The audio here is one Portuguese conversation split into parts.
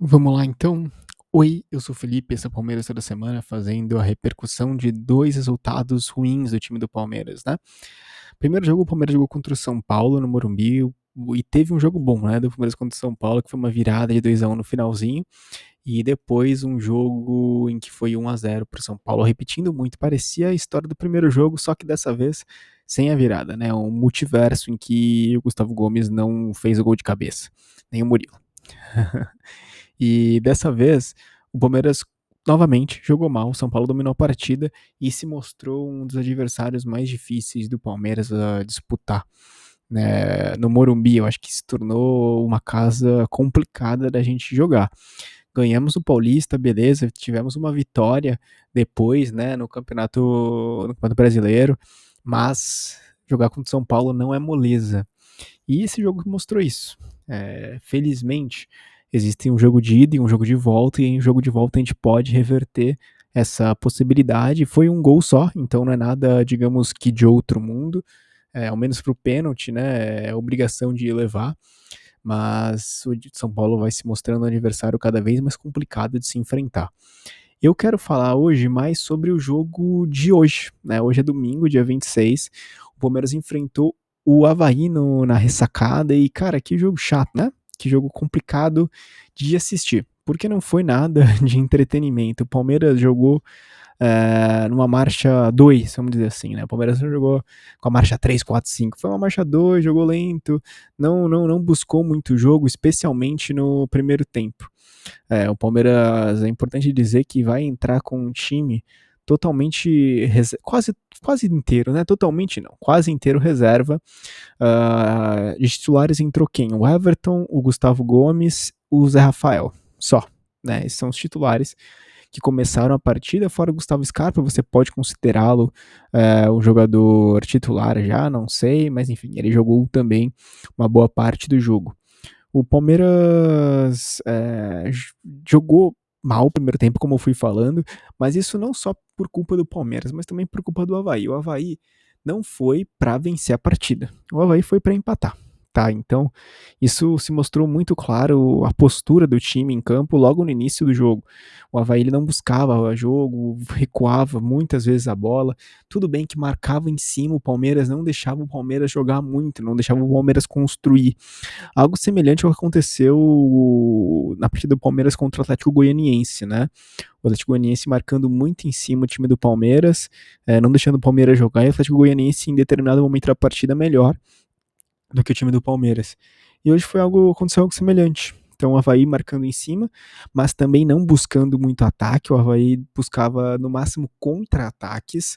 Vamos lá então. Oi, eu sou o Felipe, esse é Palmeiras toda semana fazendo a repercussão de dois resultados ruins do time do Palmeiras, né? Primeiro jogo, o Palmeiras jogou contra o São Paulo no Morumbi e teve um jogo bom, né, do Palmeiras contra o São Paulo, que foi uma virada de 2 a 1 no finalzinho, e depois um jogo em que foi 1 a 0 para o São Paulo, repetindo muito, parecia a história do primeiro jogo, só que dessa vez sem a virada, né? Um multiverso em que o Gustavo Gomes não fez o gol de cabeça, nem o Murilo. E dessa vez, o Palmeiras novamente jogou mal, o São Paulo dominou a partida e se mostrou um dos adversários mais difíceis do Palmeiras a disputar. Né? No Morumbi, eu acho que se tornou uma casa complicada da gente jogar. Ganhamos o Paulista, beleza, tivemos uma vitória depois, né, no campeonato, no campeonato brasileiro, mas jogar contra o São Paulo não é moleza. E esse jogo mostrou isso. É, felizmente, Existe um jogo de ida e um jogo de volta, e em jogo de volta a gente pode reverter essa possibilidade. Foi um gol só, então não é nada, digamos que de outro mundo, é, ao menos para o pênalti, né? É obrigação de levar. Mas o São Paulo vai se mostrando um adversário cada vez mais complicado de se enfrentar. Eu quero falar hoje mais sobre o jogo de hoje. Né? Hoje é domingo, dia 26. O Palmeiras enfrentou o Havaí no, na ressacada e, cara, que jogo chato, né? Que jogo complicado de assistir, porque não foi nada de entretenimento. O Palmeiras jogou é, numa marcha 2, vamos dizer assim, né? O Palmeiras não jogou com a marcha 3, 4, 5. Foi uma marcha 2, jogou lento, não, não, não buscou muito jogo, especialmente no primeiro tempo. É, o Palmeiras, é importante dizer que vai entrar com um time totalmente quase quase inteiro, né? Totalmente não, quase inteiro reserva. Uh, de titulares entrou quem? O Everton, o Gustavo Gomes, o Zé Rafael, só, né? Esses são os titulares que começaram a partida. Fora o Gustavo Scarpa, você pode considerá-lo uh, um jogador titular já, não sei, mas enfim, ele jogou também uma boa parte do jogo. O Palmeiras é, jogou mal o primeiro tempo, como eu fui falando, mas isso não só por culpa do Palmeiras, mas também por culpa do Havaí. O Havaí não foi para vencer a partida, o Havaí foi para empatar tá? Então, isso se mostrou muito claro a postura do time em campo logo no início do jogo. O Havaí ele não buscava jogo, recuava muitas vezes a bola. Tudo bem que marcava em cima o Palmeiras, não deixava o Palmeiras jogar muito, não deixava o Palmeiras construir. Algo semelhante ao que aconteceu na partida do Palmeiras contra o Atlético Goianiense, né? O Atlético Goianiense marcando muito em cima o time do Palmeiras, é, não deixando o Palmeiras jogar, e o Atlético Goianiense em determinado momento da partida melhor do que o time do Palmeiras. E hoje foi algo, aconteceu algo semelhante. Então o Havaí marcando em cima, mas também não buscando muito ataque. O Havaí buscava no máximo contra-ataques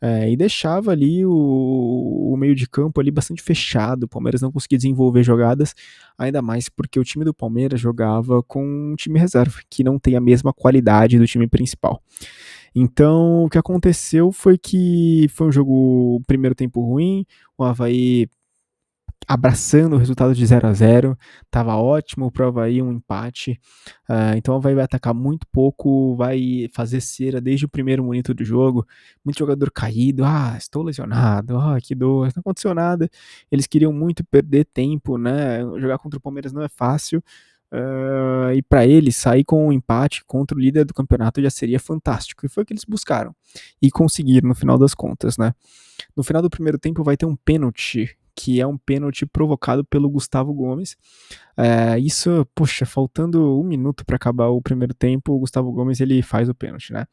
é, e deixava ali o, o, meio de campo ali bastante fechado. O Palmeiras não conseguia desenvolver jogadas, ainda mais porque o time do Palmeiras jogava com um time reserva, que não tem a mesma qualidade do time principal. Então, o que aconteceu foi que foi um jogo, primeiro tempo ruim, o Havaí abraçando o resultado de 0 a 0 Tava ótimo pro Havaí um empate. Uh, então o Havaí vai atacar muito pouco, vai fazer cera desde o primeiro momento do jogo. Muito jogador caído. Ah, estou lesionado. Ah, que dor. Não aconteceu nada. Eles queriam muito perder tempo, né? Jogar contra o Palmeiras não é fácil. Uh, e para eles sair com um empate contra o líder do campeonato já seria fantástico. E foi o que eles buscaram. E conseguiram no final das contas, né? No final do primeiro tempo vai ter um pênalti que é um pênalti provocado pelo Gustavo Gomes. É, isso, poxa, faltando um minuto para acabar o primeiro tempo, o Gustavo Gomes ele faz o pênalti, né?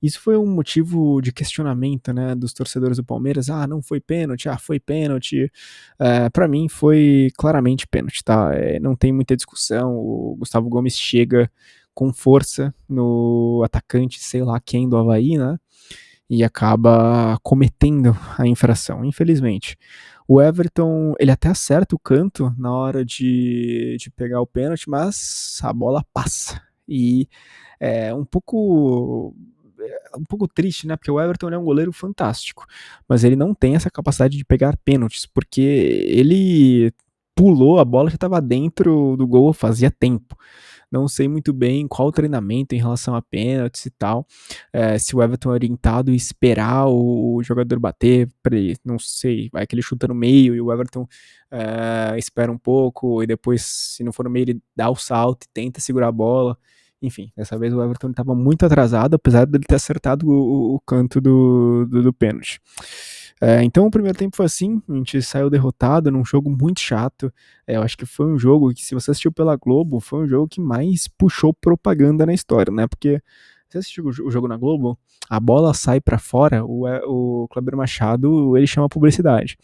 Isso foi um motivo de questionamento, né, dos torcedores do Palmeiras. Ah, não foi pênalti, ah, foi pênalti. É, para mim foi claramente pênalti, tá? É, não tem muita discussão. O Gustavo Gomes chega com força no atacante, sei lá quem do Havaí, né? E acaba cometendo a infração, infelizmente. O Everton, ele até acerta o canto na hora de, de pegar o pênalti, mas a bola passa. E é um pouco é um pouco triste, né? Porque o Everton é um goleiro fantástico, mas ele não tem essa capacidade de pegar pênaltis, porque ele pulou, a bola já estava dentro do gol fazia tempo. Não sei muito bem qual o treinamento em relação a pênaltis e tal. É, se o Everton é orientado a esperar o, o jogador bater, ele, não sei, vai que ele chuta no meio e o Everton é, espera um pouco e depois, se não for no meio, ele dá o salto e tenta segurar a bola. Enfim, dessa vez o Everton estava muito atrasado, apesar dele ter acertado o, o canto do, do, do pênalti. É, então o primeiro tempo foi assim, a gente saiu derrotado num jogo muito chato. É, eu acho que foi um jogo que, se você assistiu pela Globo, foi um jogo que mais puxou propaganda na história, né? Porque você assistiu o jogo na Globo, a bola sai para fora, o, é, o Kleber Machado, ele chama publicidade.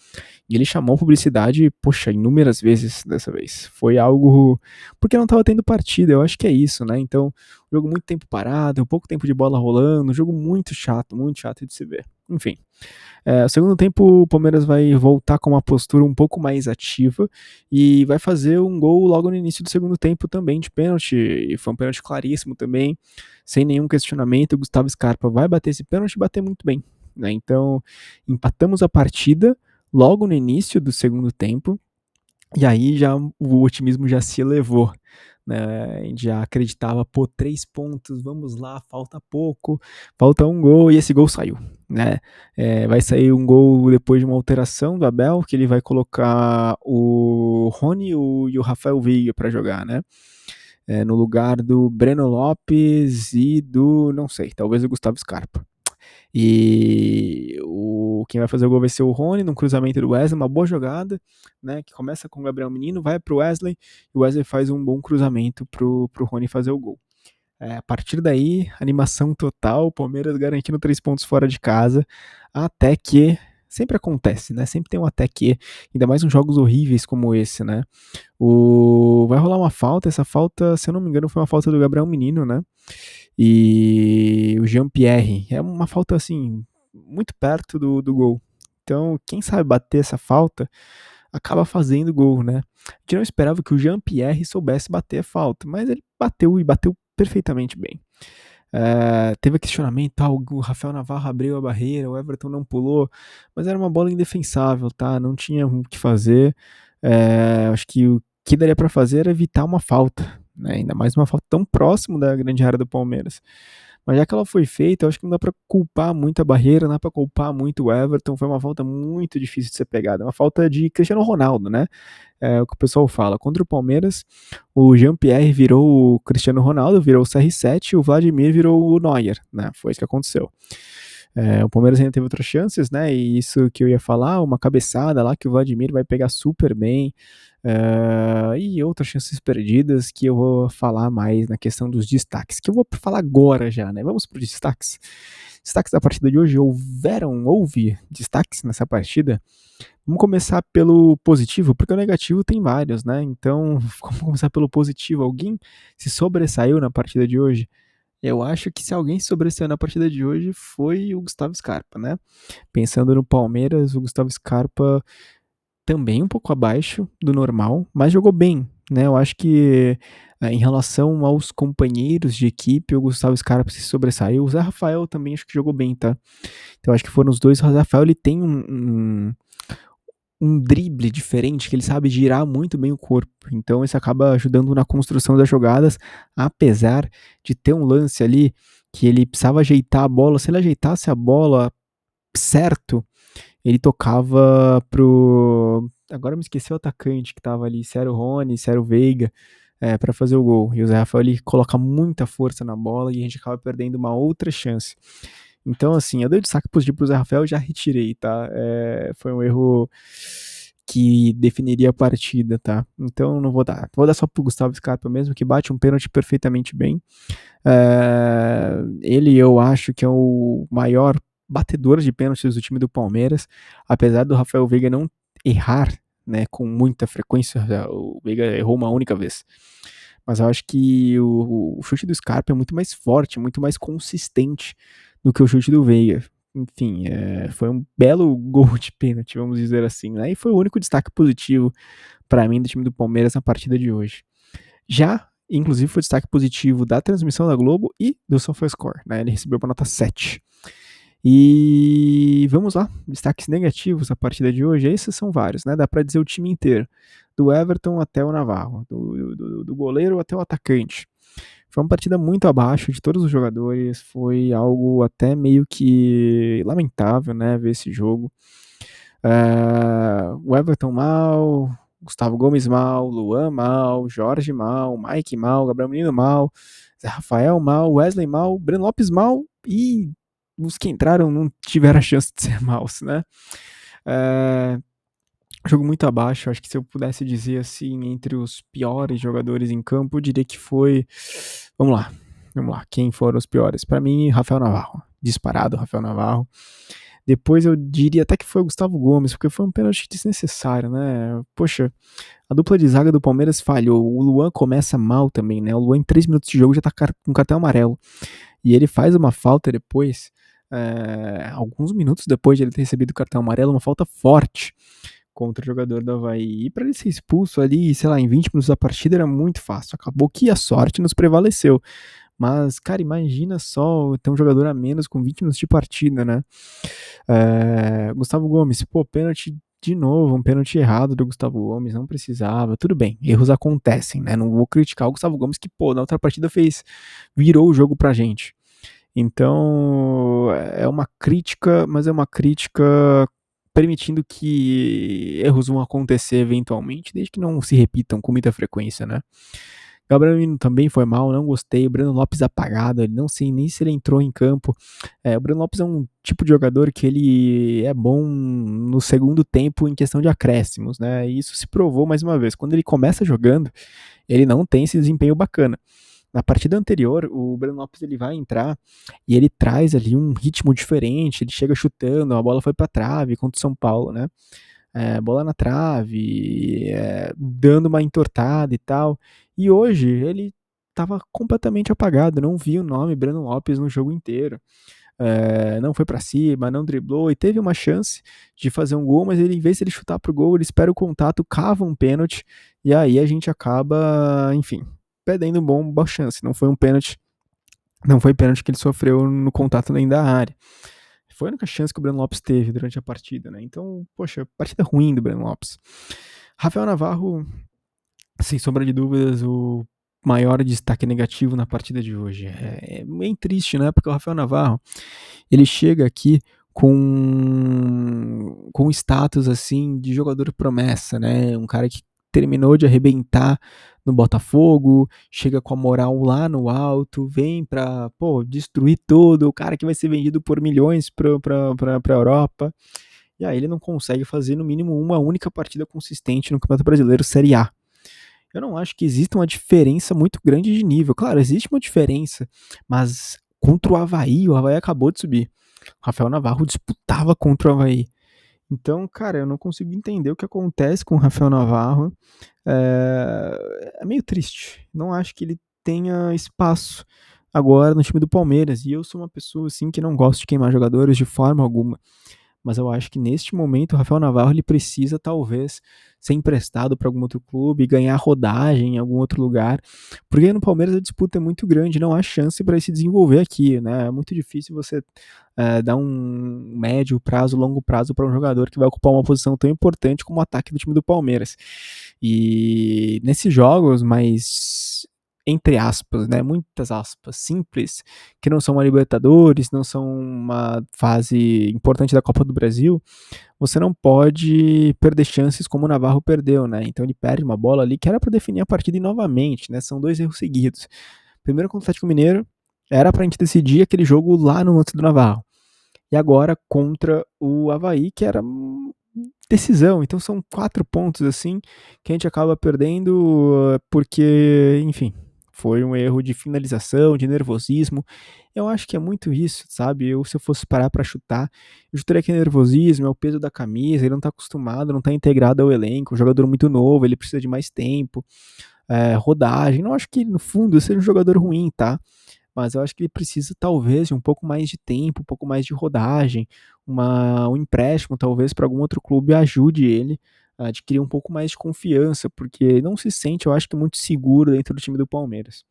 E ele chamou publicidade, poxa, inúmeras vezes dessa vez. Foi algo. Porque não estava tendo partida, eu acho que é isso, né? Então, jogo muito tempo parado, pouco tempo de bola rolando, jogo muito chato, muito chato de se ver. Enfim. É, no segundo tempo, o Palmeiras vai voltar com uma postura um pouco mais ativa e vai fazer um gol logo no início do segundo tempo também de pênalti. E foi um pênalti claríssimo também, sem nenhum questionamento. O Gustavo Scarpa vai bater esse pênalti e bater muito bem. Né? Então, empatamos a partida logo no início do segundo tempo. E aí já o otimismo já se elevou. Né? A gente já acreditava, pô, três pontos, vamos lá, falta pouco, falta um gol, e esse gol saiu. Né? É, vai sair um gol depois de uma alteração do Abel, que ele vai colocar o Rony o, e o Rafael Veiga para jogar, né? É, no lugar do Breno Lopes e do, não sei, talvez o Gustavo Scarpa. E o, quem vai fazer o gol vai ser o Rony, num cruzamento do Wesley, uma boa jogada, né? Que começa com o Gabriel Menino, vai pro Wesley, e o Wesley faz um bom cruzamento pro, pro Rony fazer o gol. É, a partir daí, animação total, Palmeiras garantindo três pontos fora de casa, até que sempre acontece, né? Sempre tem um até que, ainda mais uns jogos horríveis como esse, né? O vai rolar uma falta, essa falta, se eu não me engano, foi uma falta do Gabriel Menino, né? E o Jean-Pierre é uma falta assim muito perto do, do gol. Então, quem sabe bater essa falta acaba fazendo gol, né? A gente não esperava que o Jean-Pierre soubesse bater a falta, mas ele bateu e bateu perfeitamente bem. Uh, teve questionamento, ah, o Rafael Navarro abriu a barreira, o Everton não pulou, mas era uma bola indefensável, tá? Não tinha o que fazer. Uh, acho que o que daria para fazer era evitar uma falta, né? ainda mais uma falta tão próximo da grande área do Palmeiras. Mas já que ela foi feita, eu acho que não dá para culpar muito a barreira, não dá para culpar muito o Everton. Foi uma falta muito difícil de ser pegada. Uma falta de Cristiano Ronaldo, né? É o que o pessoal fala. Contra o Palmeiras, o Jean-Pierre virou o Cristiano Ronaldo, virou o CR7, e o Vladimir virou o Neuer, né? Foi isso que aconteceu. É, o Palmeiras ainda teve outras chances, né? E isso que eu ia falar, uma cabeçada lá que o Vladimir vai pegar super bem. Uh, e outras chances perdidas que eu vou falar mais na questão dos destaques, que eu vou falar agora já, né? Vamos para os destaques. Destaques da partida de hoje, houveram, houve destaques nessa partida? Vamos começar pelo positivo, porque o negativo tem vários, né? Então, vamos começar pelo positivo. Alguém se sobressaiu na partida de hoje? Eu acho que se alguém sobressaiu na partida de hoje foi o Gustavo Scarpa, né? Pensando no Palmeiras, o Gustavo Scarpa também um pouco abaixo do normal, mas jogou bem, né? Eu acho que eh, em relação aos companheiros de equipe, o Gustavo Scarpa se sobressaiu. O Zé Rafael também acho que jogou bem, tá? Então acho que foram os dois. O Zé Rafael ele tem um, um, um drible diferente, que ele sabe girar muito bem o corpo. Então isso acaba ajudando na construção das jogadas, apesar de ter um lance ali que ele precisava ajeitar a bola. Se ele ajeitasse a bola certo, ele tocava pro. Agora me esqueci o atacante que tava ali, se era o Rony, se era o Veiga, é, para fazer o gol. E o Zé Rafael ele coloca muita força na bola e a gente acaba perdendo uma outra chance. Então, assim, eu dei destaque positivo pro Zé Rafael já retirei, tá? É, foi um erro que definiria a partida, tá? Então não vou dar. Vou dar só pro Gustavo Scarpa mesmo, que bate um pênalti perfeitamente bem. É, ele eu acho que é o maior batedores de pênaltis do time do Palmeiras, apesar do Rafael Veiga não errar né, com muita frequência, o Veiga errou uma única vez. Mas eu acho que o, o chute do Scarpa é muito mais forte, muito mais consistente do que o chute do Veiga. Enfim, é, foi um belo gol de pênalti, vamos dizer assim. Né? E foi o único destaque positivo para mim do time do Palmeiras na partida de hoje. Já, inclusive, foi destaque positivo da transmissão da Globo e do SofaScore. Né? Ele recebeu uma nota 7. E vamos lá, destaques negativos da partida de hoje. Esses são vários, né? Dá para dizer o time inteiro, do Everton até o Navarro, do, do, do, goleiro até o atacante. Foi uma partida muito abaixo de todos os jogadores, foi algo até meio que lamentável, né, ver esse jogo. Uh, o Everton mal, Gustavo Gomes mal, Luan mal, Jorge mal, Mike mal, Gabriel Menino mal, Zé Rafael mal, Wesley mal, Breno Lopes mal e os que entraram não tiveram a chance de ser maus, né? Uh, jogo muito abaixo. Acho que se eu pudesse dizer assim, entre os piores jogadores em campo, eu diria que foi. Vamos lá, vamos lá. Quem foram os piores? Para mim, Rafael Navarro. Disparado, Rafael Navarro. Depois eu diria até que foi o Gustavo Gomes, porque foi um pênalti desnecessário, né? Poxa, a dupla de zaga do Palmeiras falhou. O Luan começa mal também, né? O Luan, em 3 minutos de jogo, já tá com cartão amarelo. E ele faz uma falta depois, é, alguns minutos depois de ele ter recebido o cartão amarelo, uma falta forte contra o jogador do Havaí. E para ele ser expulso ali, sei lá, em 20 minutos da partida era muito fácil. Acabou que a sorte nos prevaleceu. Mas, cara, imagina só ter um jogador a menos com 20 minutos de partida, né? É, Gustavo Gomes, pô, pênalti de novo, um pênalti errado do Gustavo Gomes, não precisava. Tudo bem, erros acontecem, né? Não vou criticar o Gustavo Gomes que, pô, na outra partida fez, virou o jogo pra gente. Então, é uma crítica, mas é uma crítica permitindo que erros vão acontecer eventualmente, desde que não se repitam com muita frequência, né? Gabriel Menino também foi mal, não gostei. O Breno Lopes apagado, ele não sei nem se ele entrou em campo. É, o Breno Lopes é um tipo de jogador que ele é bom no segundo tempo em questão de acréscimos, né? E isso se provou mais uma vez. Quando ele começa jogando, ele não tem esse desempenho bacana. Na partida anterior, o Breno Lopes ele vai entrar e ele traz ali um ritmo diferente, ele chega chutando, a bola foi para trave contra o São Paulo, né? É, bola na trave, é, dando uma entortada e tal. E hoje ele estava completamente apagado, não vi o nome Breno Lopes no jogo inteiro. É, não foi para cima, não driblou e teve uma chance de fazer um gol, mas ele, em vez de ele chutar pro gol, ele espera o contato, cava um pênalti e aí a gente acaba, enfim, perdendo bom, boa chance. Não foi um pênalti, não foi pênalti que ele sofreu no contato nem da área. Foi a única chance que o Breno Lopes teve durante a partida, né? Então, poxa, partida ruim do Breno Lopes. Rafael Navarro, sem sombra de dúvidas, o maior destaque negativo na partida de hoje. É, é bem triste, né? Porque o Rafael Navarro, ele chega aqui com com status assim de jogador promessa, né? Um cara que terminou de arrebentar no Botafogo, chega com a moral lá no alto, vem pra, pô, destruir tudo, o cara que vai ser vendido por milhões pra, pra, pra, pra Europa. E aí ele não consegue fazer no mínimo uma única partida consistente no Campeonato Brasileiro Série A. Eu não acho que exista uma diferença muito grande de nível. Claro, existe uma diferença, mas contra o Havaí, o Havaí acabou de subir. Rafael Navarro disputava contra o Havaí. Então, cara, eu não consigo entender o que acontece com o Rafael Navarro. É, é meio triste. Não acho que ele tenha espaço agora no time do Palmeiras. E eu sou uma pessoa assim que não gosto de queimar jogadores de forma alguma mas eu acho que neste momento o Rafael Navarro ele precisa talvez ser emprestado para algum outro clube, ganhar rodagem em algum outro lugar, porque no Palmeiras a disputa é muito grande, não há chance para ele se desenvolver aqui, né? É muito difícil você é, dar um médio prazo, longo prazo para um jogador que vai ocupar uma posição tão importante como o ataque do time do Palmeiras. E nesses jogos mais entre aspas, né, muitas aspas, simples, que não são uma Libertadores, não são uma fase importante da Copa do Brasil, você não pode perder chances como o Navarro perdeu, né? Então ele perde uma bola ali que era para definir a partida e novamente, né? São dois erros seguidos. Primeiro contra o Atlético Mineiro, era pra gente decidir aquele jogo lá no lance do Navarro. E agora contra o Havaí, que era decisão. Então são quatro pontos assim que a gente acaba perdendo porque, enfim, foi um erro de finalização, de nervosismo. Eu acho que é muito isso, sabe? Eu, se eu fosse parar para chutar, eu chutaria que é nervosismo, é o peso da camisa, ele não tá acostumado, não tá integrado ao elenco, um jogador muito novo, ele precisa de mais tempo, é, rodagem. Não acho que, no fundo, seja um jogador ruim, tá? Mas eu acho que ele precisa, talvez, de um pouco mais de tempo, um pouco mais de rodagem, uma, um empréstimo, talvez, para algum outro clube ajude ele adquirir um pouco mais de confiança, porque não se sente, eu acho que muito seguro dentro do time do Palmeiras.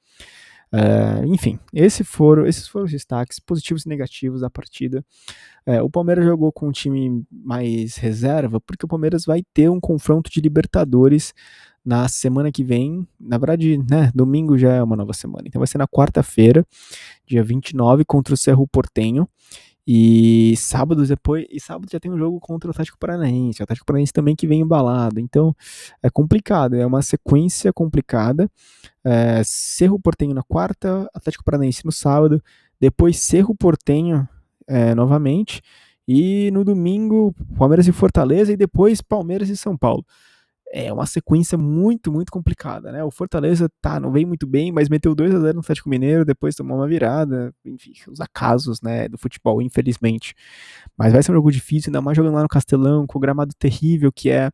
Uh, enfim, esse foram, esses foram os destaques positivos e negativos da partida. Uh, o Palmeiras jogou com um time mais reserva, porque o Palmeiras vai ter um confronto de Libertadores na semana que vem. Na verdade, né, domingo já é uma nova semana. Então vai ser na quarta-feira, dia 29, contra o Cerro Portenho. E sábado depois, e sábado já tem um jogo contra o Atlético Paranaense, o Atlético Paranaense também que vem embalado. Então é complicado, é uma sequência complicada. É, Cerro Portenho na quarta, Atlético Paranaense no sábado, depois Cerro Portenho é, novamente, e no domingo Palmeiras e Fortaleza, e depois Palmeiras e São Paulo é uma sequência muito, muito complicada, né? O Fortaleza tá, não vem muito bem, mas meteu 2 a 0 no Atlético Mineiro, depois tomou uma virada, enfim, os acasos, né, do futebol, infelizmente. Mas vai ser um jogo difícil, ainda mais jogando lá no Castelão, com o gramado terrível que é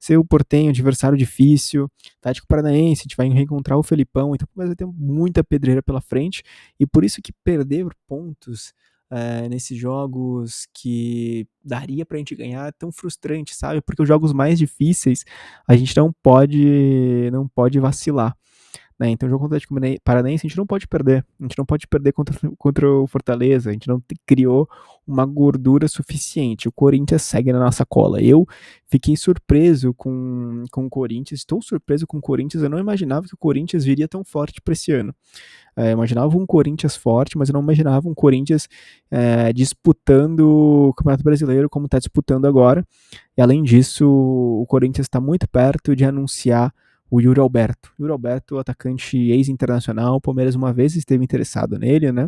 ser o Portenho, adversário difícil, Atlético Paranaense, a gente vai reencontrar o Felipão, então vai ter muita pedreira pela frente, e por isso que perder pontos é, nesses jogos que daria pra gente ganhar é tão frustrante, sabe? Porque os jogos mais difíceis a gente não pode não pode vacilar. Né? Então, o jogo contra o Atlético Paranaense a gente não pode perder. A gente não pode perder contra, contra o Fortaleza. A gente não criou uma gordura suficiente. O Corinthians segue na nossa cola. Eu fiquei surpreso com, com o Corinthians. Estou surpreso com o Corinthians. Eu não imaginava que o Corinthians viria tão forte para esse ano. É, imaginava um Corinthians forte, mas eu não imaginava um Corinthians é, disputando o Campeonato Brasileiro como está disputando agora. E além disso, o Corinthians está muito perto de anunciar o Yuri Alberto. Yuri Alberto, atacante ex-internacional, o Palmeiras uma vez esteve interessado nele, né?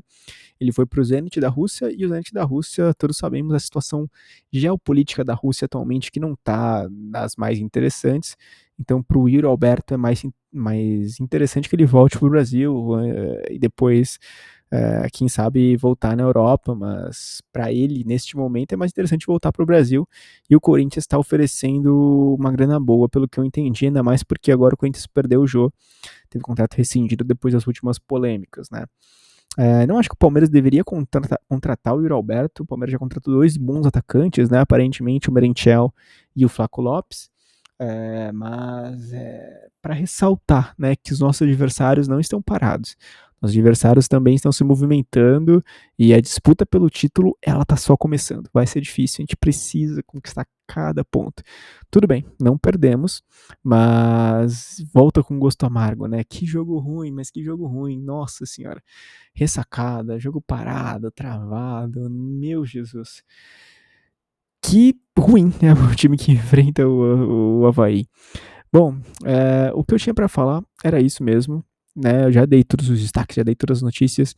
Ele foi para o Zenit da Rússia e o Zenit da Rússia, todos sabemos a situação geopolítica da Rússia atualmente que não está das mais interessantes. Então, para o Yuri Alberto é mais, mais interessante que ele volte para o Brasil eh, e depois é, quem sabe voltar na Europa, mas para ele, neste momento, é mais interessante voltar para o Brasil. E o Corinthians está oferecendo uma grana boa, pelo que eu entendi, ainda mais porque agora o Corinthians perdeu o jogo, teve contrato rescindido depois das últimas polêmicas, né? É, não acho que o Palmeiras deveria contratar, contratar o Yuri Alberto. O Palmeiras já contratou dois bons atacantes, né? Aparentemente o Merentiel e o Flaco Lopes. É, mas é, para ressaltar né, que os nossos adversários não estão parados. Os adversários também estão se movimentando e a disputa pelo título, ela tá só começando. Vai ser difícil, a gente precisa conquistar cada ponto. Tudo bem, não perdemos, mas volta com gosto amargo, né? Que jogo ruim, mas que jogo ruim. Nossa senhora. Ressacada, jogo parado, travado. Meu Jesus. Que ruim é o time que enfrenta o, o Havaí. Bom, é, o que eu tinha para falar era isso mesmo né? Eu já dei todos os destaques, já dei todas as notícias.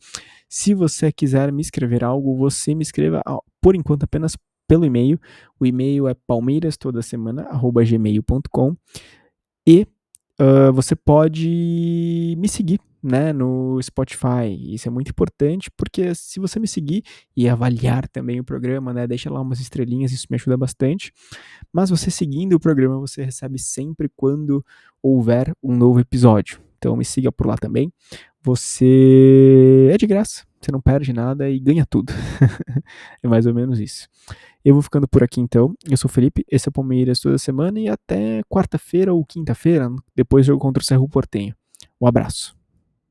Se você quiser me escrever algo, você me escreva, por enquanto, apenas pelo e-mail. O e-mail é palmeirastodasemana@gmail.com e uh, você pode me seguir né, no Spotify. Isso é muito importante porque se você me seguir e avaliar também o programa, né, deixa lá umas estrelinhas, isso me ajuda bastante. Mas você seguindo o programa, você recebe sempre quando houver um novo episódio. Então me siga por lá também. Você é de graça, você não perde nada e ganha tudo. é mais ou menos isso. Eu vou ficando por aqui então. Eu sou o Felipe, esse é o Palmeiras toda semana e até quarta-feira ou quinta-feira, depois jogo contra o Cerro Portenho. Um abraço.